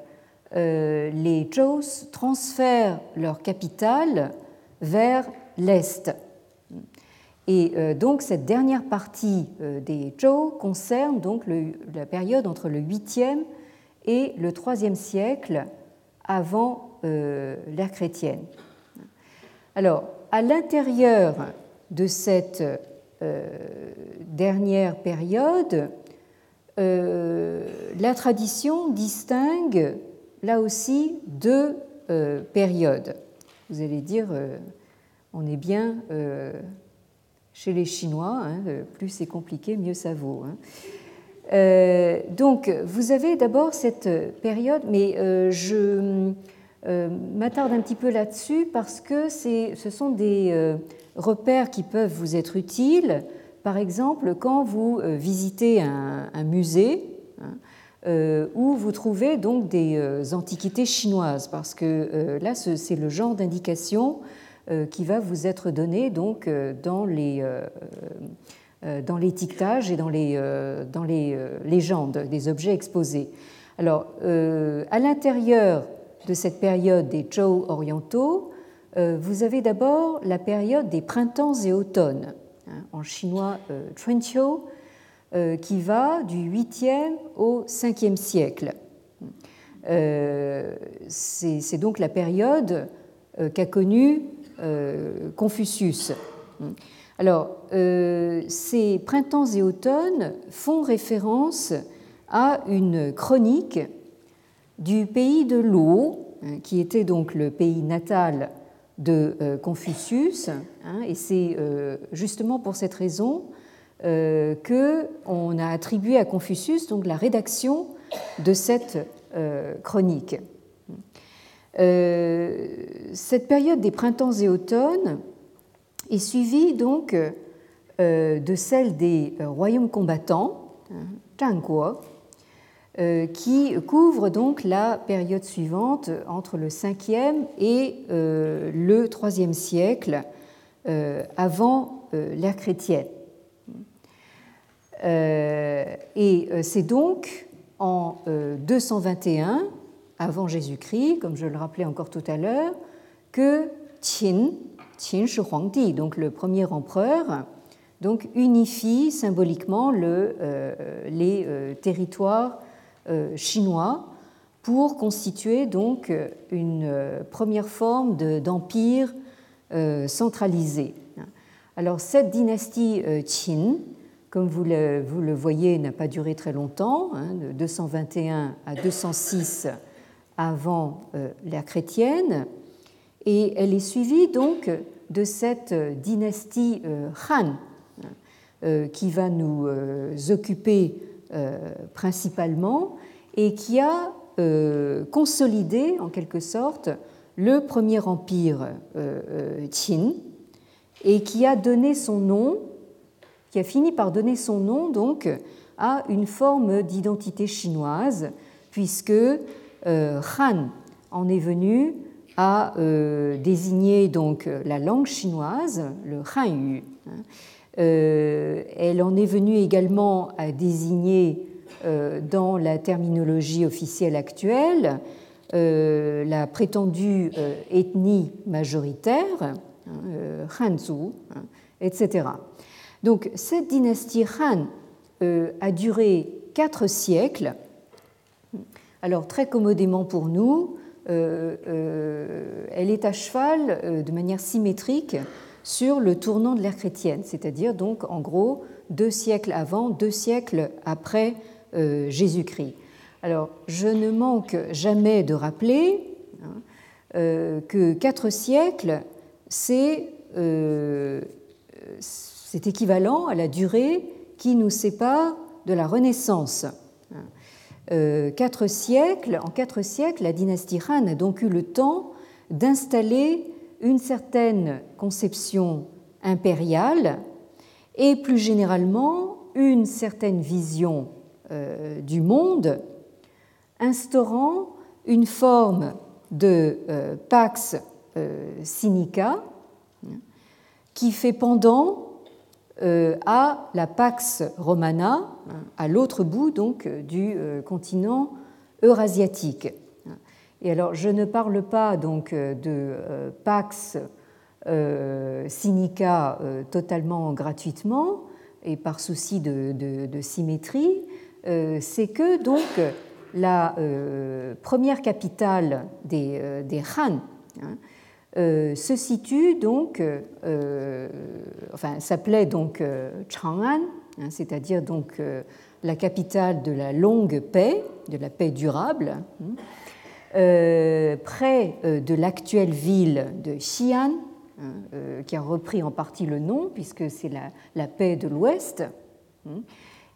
euh, les Zhou transfèrent leur capitale vers l'Est. Et euh, donc cette dernière partie euh, des Zhou concerne donc la période entre le 8e et le 3e siècle avant l'ère chrétienne. Alors, à l'intérieur de cette dernière période, la tradition distingue là aussi deux périodes. Vous allez dire, on est bien chez les Chinois, hein, plus c'est compliqué, mieux ça vaut. Hein. Euh, donc, vous avez d'abord cette période, mais euh, je euh, m'attarde un petit peu là-dessus parce que ce sont des repères qui peuvent vous être utiles. Par exemple, quand vous visitez un, musée, hein, où vous trouvez donc des antiquités chinoises, parce que là, c'est le genre d'indication euh, qui va vous être donné donc euh, dans les euh, dans l'étiquetage et dans les, dans les légendes des objets exposés. Alors, à l'intérieur de cette période des Zhou orientaux, vous avez d'abord la période des printemps et automnes, en chinois Chunqiu, qui va du 8e au 5e siècle. C'est donc la période qu'a connue euh, Confucius. Alors, euh, ces printemps et automnes font référence à une chronique du pays de l'eau, hein, qui était donc le pays natal de euh, Confucius, hein, et c'est justement pour cette raison que on a attribué à Confucius donc la rédaction de cette chronique. Euh, cette période des printemps et automnes est suivie donc euh, de celle des euh, royaumes combattants, Zhangguo, qui couvre donc la période suivante entre le 5e et le 3e siècle avant l'ère chrétienne. Et c'est donc en 221 avant Jésus-Christ, comme je le rappelais encore tout à l'heure, que Qin, Qin Shi Huangdi, donc le premier empereur, donc unifie symboliquement le, euh, les euh, territoires euh, chinois pour constituer donc une première forme d'empire centralisé. Alors cette dynastie Qin, comme vous le, voyez, n'a pas duré très longtemps, hein, de 221 à 206 avant euh, l'ère chrétienne, et elle est suivie donc de cette dynastie euh, Han euh, qui va nous occuper principalement et qui a consolidé en quelque sorte le premier empire Qin et qui a donné son nom, qui a fini par donner son nom donc à une forme d'identité chinoise puisque euh, Han en est venu à euh, désigner donc la langue chinoise, le Hanyu. Euh, elle en est venue également à désigner dans la terminologie officielle actuelle la prétendue ethnie majoritaire, hein, Hanzu, hein, etc. Donc cette dynastie Han a duré quatre siècles alors très commodément pour nous, euh, euh, elle est à cheval euh, de manière symétrique sur le tournant de l'ère chrétienne, c'est-à-dire donc en gros deux siècles avant, deux siècles après Jésus-Christ. Alors je ne manque jamais de rappeler hein, que quatre siècles, c'est équivalent à la durée qui nous sépare de la Renaissance. Euh, quatre siècles, en quatre siècles, la dynastie Han a donc eu le temps d'installer une certaine conception impériale et plus généralement une certaine vision euh, du monde, instaurant une forme de euh, pax sinica qui fait pendant euh, à la Pax Romana, à l'autre bout donc du euh, continent eurasiatique. Et alors, je ne parle pas donc de euh, Pax Sinica totalement gratuitement et par souci de, symétrie, c'est que donc la première capitale des, Han, hein, se situe donc, enfin, s'appelait donc Chang'an, hein, c'est-à-dire donc la capitale de la longue paix, de la paix durable, hein, près de l'actuelle ville de Xi'an, hein, qui a repris en partie le nom puisque c'est la, la, paix de l'Ouest.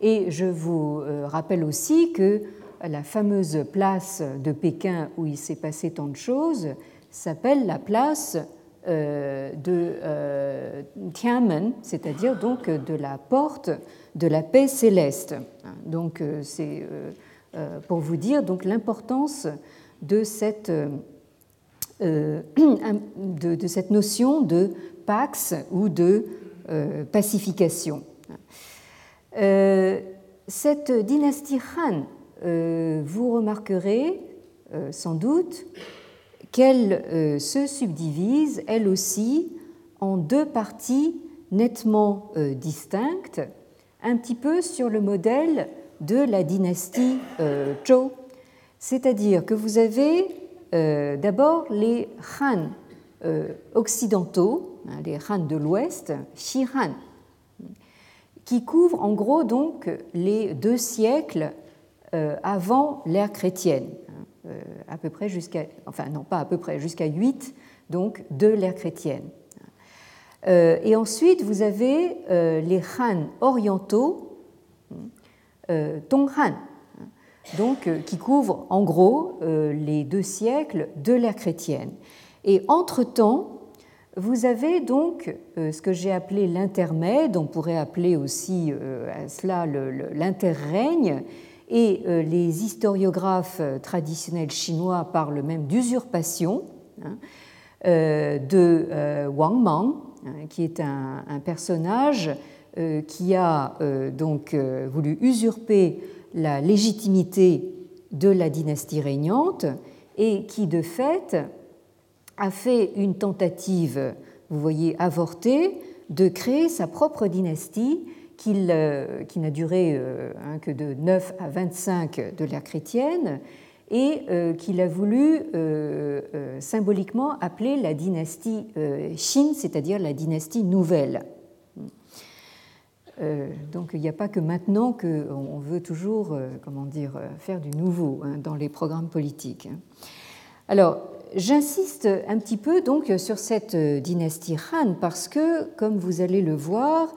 Et je vous rappelle aussi que la fameuse place de Pékin où il s'est passé tant de choses s'appelle la place euh, de euh, Tianmen, c'est-à-dire donc de la porte de la paix céleste. Donc euh, c'est pour vous dire donc l'importance de cette de, cette notion de pax ou de pacification. cette dynastie Han euh, vous remarquerez euh, sans doute qu'elle euh, se subdivise, elle aussi, en deux parties nettement distinctes, un petit peu sur le modèle de la dynastie Zhou. C'est-à-dire que vous avez d'abord les Han occidentaux, hein, les Han de l'Ouest, Han, qui couvrent en gros donc les deux siècles euh, avant l'ère chrétienne, euh, à peu près jusqu'à, enfin non pas à peu près, jusqu'à 8 donc de l'ère chrétienne. Euh, et ensuite, vous avez les Han orientaux, Tonghan, donc, qui couvrent en gros les deux siècles de l'ère chrétienne. Et entre-temps, vous avez donc ce que j'ai appelé l'intermède, on pourrait appeler aussi cela l'interrègne, et euh, les historiographes euh, traditionnels chinois parlent même d'usurpation hein, euh, de Wang Mang, hein, qui est un, personnage qui a donc voulu usurper la légitimité de la dynastie régnante et qui de fait a fait une tentative, vous voyez, avortée, de créer sa propre dynastie euh, qui n'a duré euh, hein, que de 9 à 25 de l'ère chrétienne et euh, qu'il a voulu symboliquement appeler la dynastie Xin, c'est-à-dire la dynastie nouvelle. Donc il n'y a pas que maintenant qu'on veut toujours comment dire, faire du nouveau hein, dans les programmes politiques. Alors, j'insiste un petit peu donc sur cette dynastie Han parce que, comme vous allez le voir,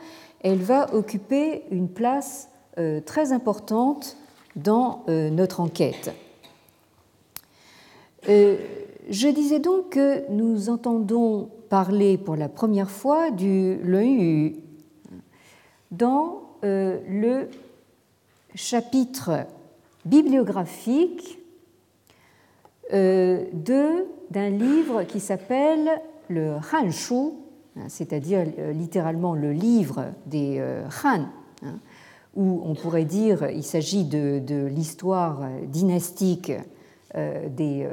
elle va occuper une place euh, très importante dans euh, notre enquête. Euh, je disais donc que nous entendons parler pour la première fois du Yu dans le chapitre bibliographique d'un livre qui s'appelle le Hanshu Hein, c'est-à-dire euh, littéralement le livre des euh, Han, hein, où on pourrait dire il s'agit de, l'histoire dynastique euh, des,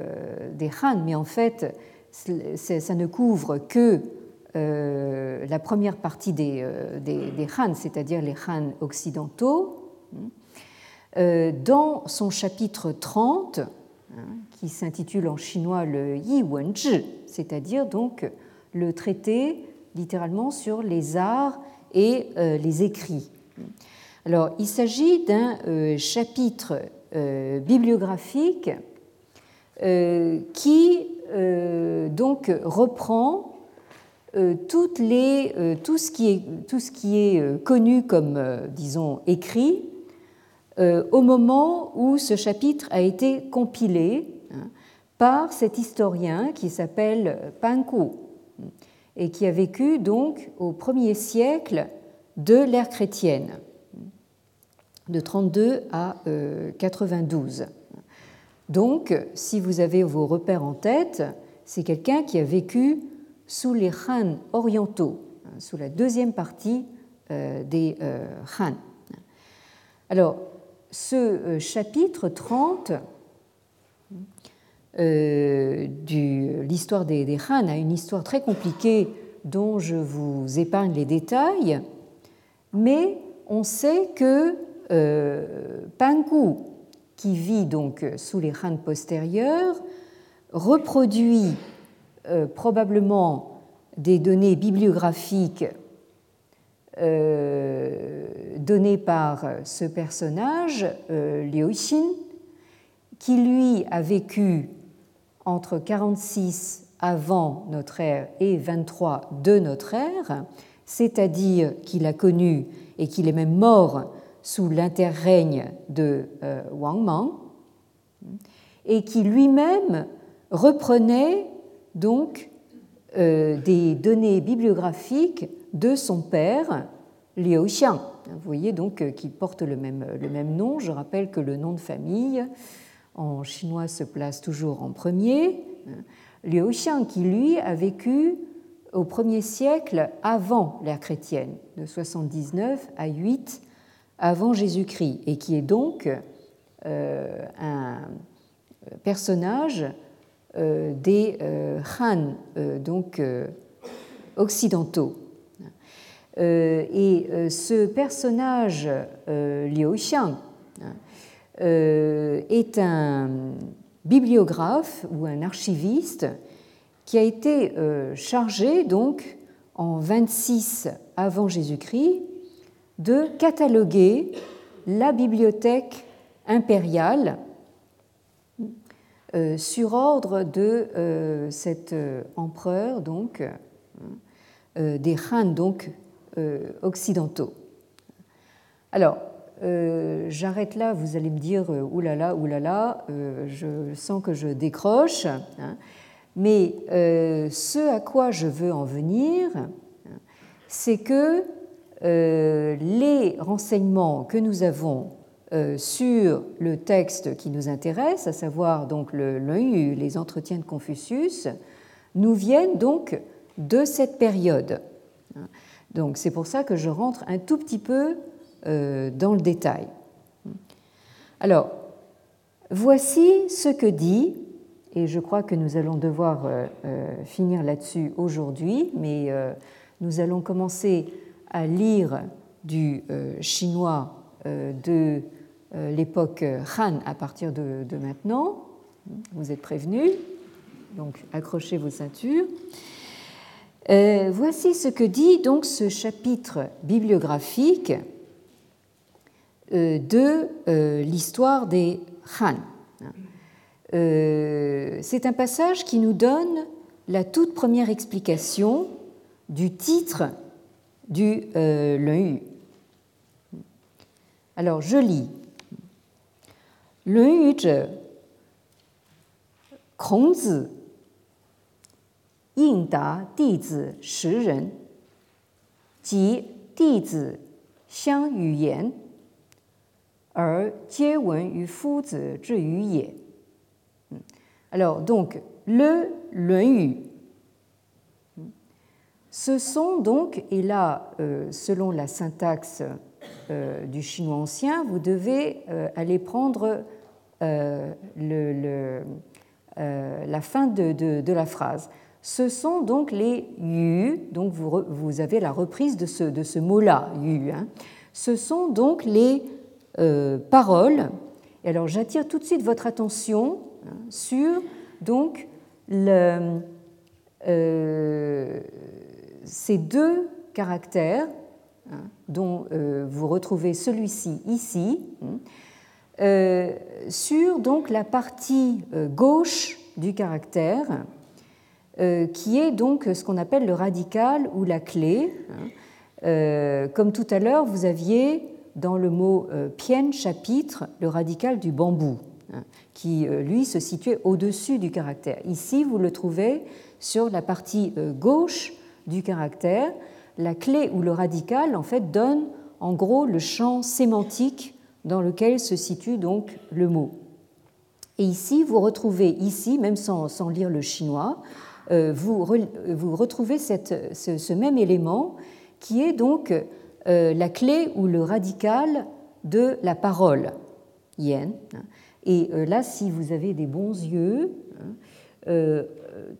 des, Han, mais en fait ça ne couvre que la première partie des, des, Han, c'est-à-dire les Han occidentaux. Hein. Dans son chapitre 30, qui s'intitule en chinois le Yi Wenzhi, c'est-à-dire donc le traité littéralement sur les arts et euh, les écrits. Alors, il s'agit d'un euh, chapitre euh, bibliographique qui donc reprend toutes les, tout, ce qui est, est connu comme, disons, écrit au moment où ce chapitre a été compilé hein, par cet historien qui s'appelle Panku et qui a vécu donc au premier siècle de l'ère chrétienne, de 32 à 92. Euh, donc, si vous avez vos repères en tête, c'est quelqu'un qui a vécu sous les Han orientaux, hein, sous la deuxième partie euh, des euh, Han. Alors, ce chapitre 30 euh, de l'histoire des, des, a une histoire très compliquée dont je vous épargne les détails, mais on sait que euh, Panku, qui vit donc sous les Han postérieurs, reproduit euh, probablement des données bibliographiques euh, données par ce personnage, euh, Liu Xin, qui lui a vécu entre 46 avant notre ère et 23 de notre ère, c'est-à-dire qu'il a connu et qu'il est même mort sous l'interrègne de Wang Mang, et qui lui-même reprenait donc euh, des données bibliographiques de son père, Liu Xiang. Vous voyez donc euh, qu'il porte le même, le même nom. Je rappelle que le nom de famille en chinois se place toujours en premier. Liu Xiang, qui lui a vécu au 1er siècle avant l'ère chrétienne, de 79 à 8 avant Jésus-Christ, et qui est donc euh, un personnage euh, des euh, Han, donc occidentaux. et ce personnage, Liu Xiang, est un bibliographe ou un archiviste qui a été chargé donc en 26 avant Jésus-Christ de cataloguer la bibliothèque impériale euh, sur ordre de euh, cet euh, empereur, donc, des Han donc, occidentaux. Alors, j'arrête là, vous allez me dire oulala, oulala, je sens que je décroche, hein. mais ce à quoi je veux en venir, c'est que les renseignements que nous avons euh, sur le texte qui nous intéresse, à savoir donc le, les entretiens de Confucius, nous viennent donc de cette période. Donc c'est pour ça que je rentre un tout petit peu euh, dans le détail. Alors, voici ce que dit, et je crois que nous allons devoir euh, finir là-dessus aujourd'hui, mais nous allons commencer à lire du chinois de euh, l'époque Han à partir de, maintenant. Vous êtes prévenus, donc accrochez vos ceintures. Euh, voici ce que dit donc ce chapitre bibliographique euh, de l'histoire des Han. C'est un passage qui nous donne la toute première explication du titre du Lun Alors je lis 论语者，孔子应答弟子十人，及弟子相与言，而皆闻于夫子之语也。Alors donc le 论语，ce sont donc et là selon la syntaxe du chinois ancien, vous devez aller prendre euh, euh, la fin de, la phrase. Ce sont donc les yu, donc vous, avez la reprise de ce, mot-là, yu. Hein. Ce sont donc les euh, paroles. Et alors j'attire tout de suite votre attention hein, sur ces deux caractères hein, dont vous retrouvez celui-ci ici. Sur donc la partie euh, gauche du caractère, euh, qui est donc ce qu'on appelle le radical ou la clé. Hein. comme tout à l'heure, vous aviez dans le mot pien chapitre le radical du bambou, hein, qui lui se situait au-dessus du caractère. Ici, vous le trouvez sur la partie gauche du caractère. La clé ou le radical, en fait, donne en gros le champ sémantique dans lequel se situe donc le mot. Et ici, vous retrouvez, ici, même sans, lire le chinois, euh, vous, retrouvez ce, même élément qui est donc euh, la clé ou le radical de la parole, yen. Et euh, là, si vous avez des bons yeux, hein,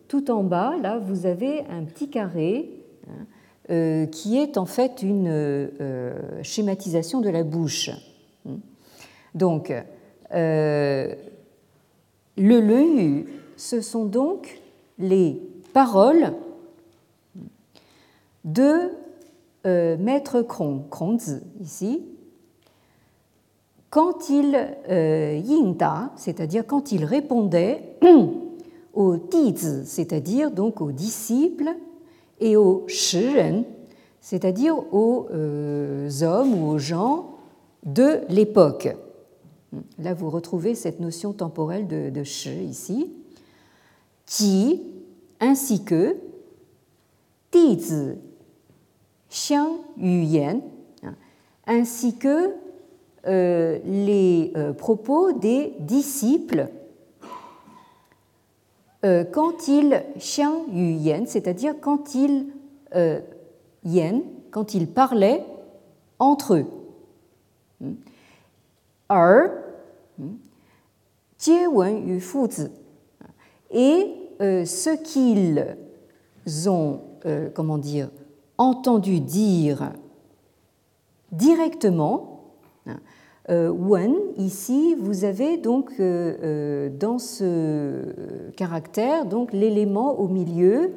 tout en bas, là, vous avez un petit carré hein, qui est en fait une schématisation de la bouche. Donc, euh, le le ce sont donc les paroles de euh, Maître Krong, Krongzi ici, quand il euh, yingda, c'est-à-dire quand il répondait aux tizi, c'est-à-dire donc aux disciples, et aux shiren, c'est-à-dire aux euh, hommes ou aux gens de l'époque. Là, vous retrouvez cette notion temporelle de, de ici, qui, ainsi que, tizi, xiang yuyan, ainsi que euh, les euh, propos des disciples euh, quand ils xiang yuyan, c'est-à-dire quand ils yen, quand ils parlaient entre eux. Et ce qu'ils ont, comment dire, entendu dire directement euh, wen, ici, vous avez donc euh, euh, dans ce caractère donc l'élément au milieu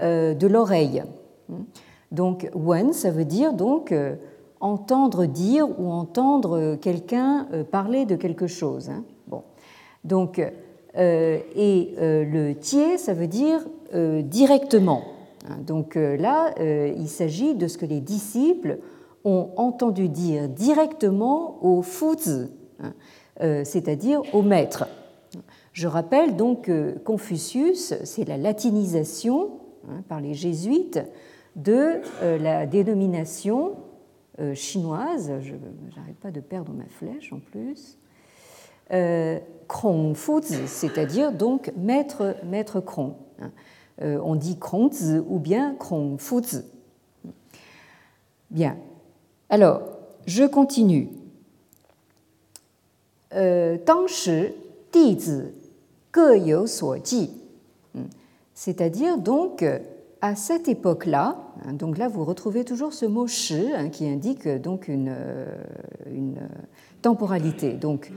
de l'oreille. Donc wen, ça veut dire donc entendre dire ou entendre quelqu'un parler de quelque chose. Hein. Bon. Donc et le tiers, ça veut dire directement. Hein. Donc là, il s'agit de ce que les disciples ont entendu dire directement au fuzi, hein, euh, c'est-à-dire au maître. Je rappelle donc que Confucius, c'est la latinisation par les jésuites de euh, la dénomination euh, chinoise, je n'arrête pas de perdre ma flèche en plus, Krong Fuzi, c'est-à-dire donc maître, maître Krong. Hein. on dit Krongzi ou bien Krong Fuzi. Bien, alors, je continue. Euh, c'est-à-dire donc à cette époque-là, hein, donc là vous retrouvez toujours ce mot shi hein, qui indique donc une, euh, une temporalité. Donc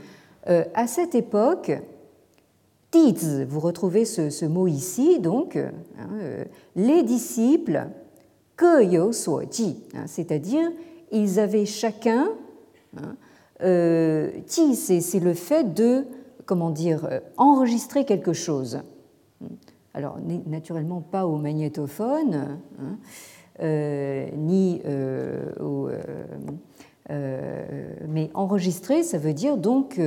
euh, à cette époque, tizi, vous retrouvez ce, mot ici, donc hein, les disciples que yo c'est-à-dire ils avaient chacun, hein, euh, c'est le fait de, comment dire, euh, enregistrer quelque chose. Alors, naturellement pas au magnétophone, hein, euh, ni au, mais enregistrer, ça veut dire donc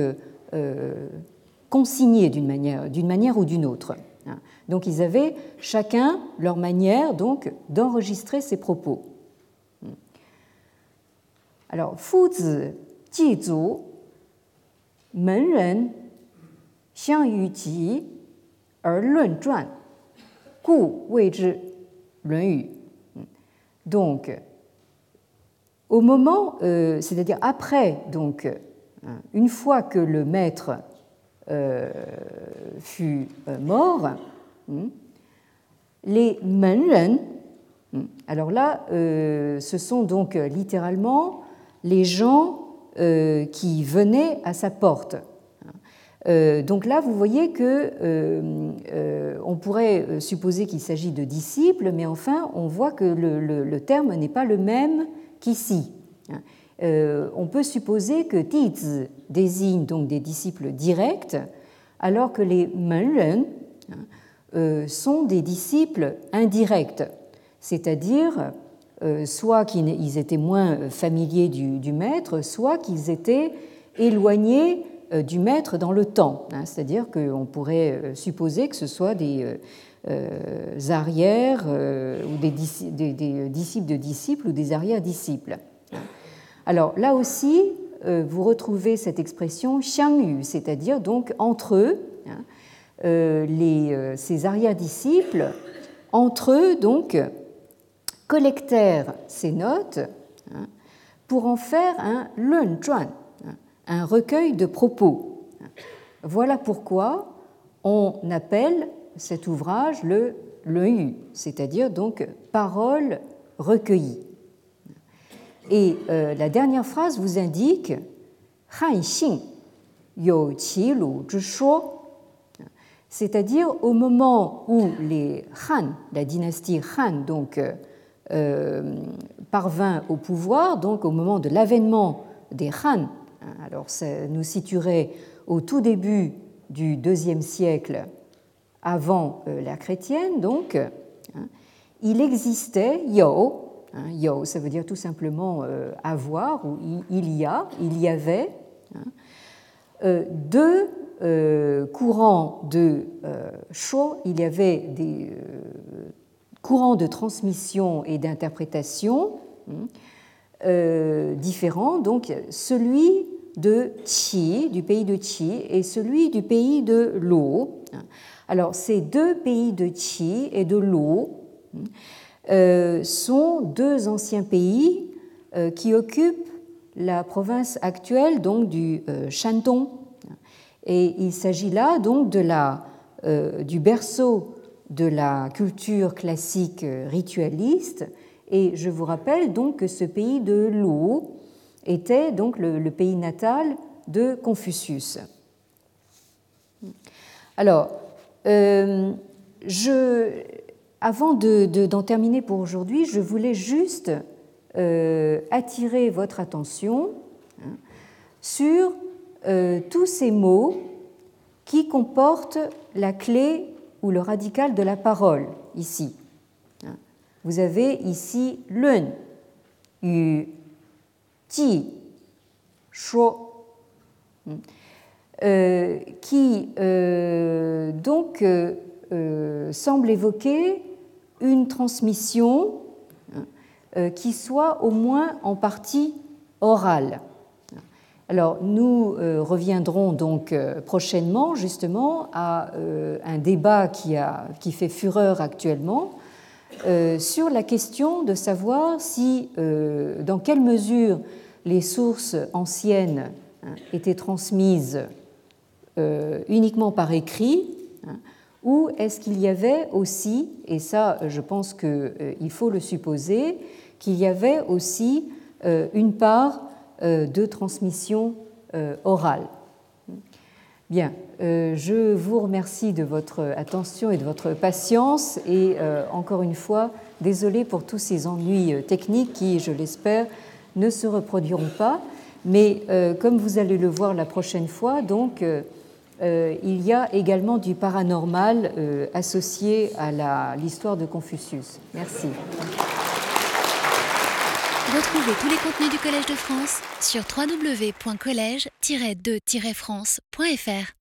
consigner d'une manière, ou d'une autre. Hein. Donc, ils avaient chacun leur manière donc d'enregistrer ses propos. Alors, Fuzi, Jizu, Menren, Xiang Donc, au moment, euh, c'est-à-dire après, donc, hein, une fois que le maître euh, fut euh, mort, hein, les Menren, hein, alors là, ce sont donc littéralement les gens euh, qui venaient à sa porte. Euh, donc là, vous voyez que euh, on pourrait supposer qu'il s'agit de disciples, mais enfin, on voit que le, terme n'est pas le même qu'ici. on peut supposer que Tizi désigne donc des disciples directs, alors que les Menren sont des disciples indirects, c'est-à-dire euh, soit qu'ils étaient moins familiers du, maître, soit qu'ils étaient éloignés euh, du maître dans le temps. Hein. C'est-à-dire qu'on pourrait euh, supposer que ce soit des arrières ou des, disciples de disciples ou des arrières-disciples. Alors là aussi, vous retrouvez cette expression xiangyu, c'est-à-dire donc entre eux, hein, ces arrière-disciples, entre eux donc collectèrent ces notes hein, pour en faire un zhuan, hein, un recueil de propos. Voilà pourquoi on appelle cet ouvrage le Yu, c'est-à-dire donc parole recueillie. Et euh, la dernière phrase vous indique Han Xing Yo Qi Lu c'est-à-dire au moment où les Han, la dynastie Han, donc euh, parvint au pouvoir, donc au moment de l'avènement des Han, alors ça nous situerait au tout début du deuxième siècle avant euh, la chrétienne, donc, hein, il existait, yo, hein, yo, ça veut dire tout simplement euh, avoir, ou il y a, il y avait, deux courants de Sho, il y avait des courants de transmission et d'interprétation hein, euh, différents, donc celui de Qi, du pays de Qi, et celui du pays de Lo. Alors, ces deux pays de Qi et de Lo euh, sont deux anciens pays euh, qui occupent la province actuelle donc du Shandong. Et il s'agit là donc de la, du berceau de la culture classique ritualiste. Et je vous rappelle donc que ce pays de l'eau était donc le, pays natal de Confucius. Alors, euh, avant d'en terminer pour aujourd'hui, je voulais juste euh, attirer votre attention hein, sur euh, tous ces mots qui comportent la clé ou le radical de la parole ici. Vous avez ici lun, shuo, euh, qui euh, donc euh, semble évoquer une transmission qui soit au moins en partie orale. Alors nous reviendrons donc prochainement justement à un débat qui, a, qui fait fureur actuellement sur la question de savoir si, dans quelle mesure les sources anciennes hein, étaient transmises uniquement par écrit, hein, ou est-ce qu'il y avait aussi, et ça je pense qu'il faut le supposer, qu'il y avait aussi une part euh, de transmission euh, orale. Bien, euh, je vous remercie de votre attention et de votre patience et encore une fois, désolé pour tous ces ennuis techniques qui, je l'espère, ne se reproduiront pas. Mais comme vous allez le voir la prochaine fois, donc il y a également du paranormal associé à l'histoire de Confucius. Merci. Retrouvez tous les contenus du Collège de France sur www.colège-2-france.fr.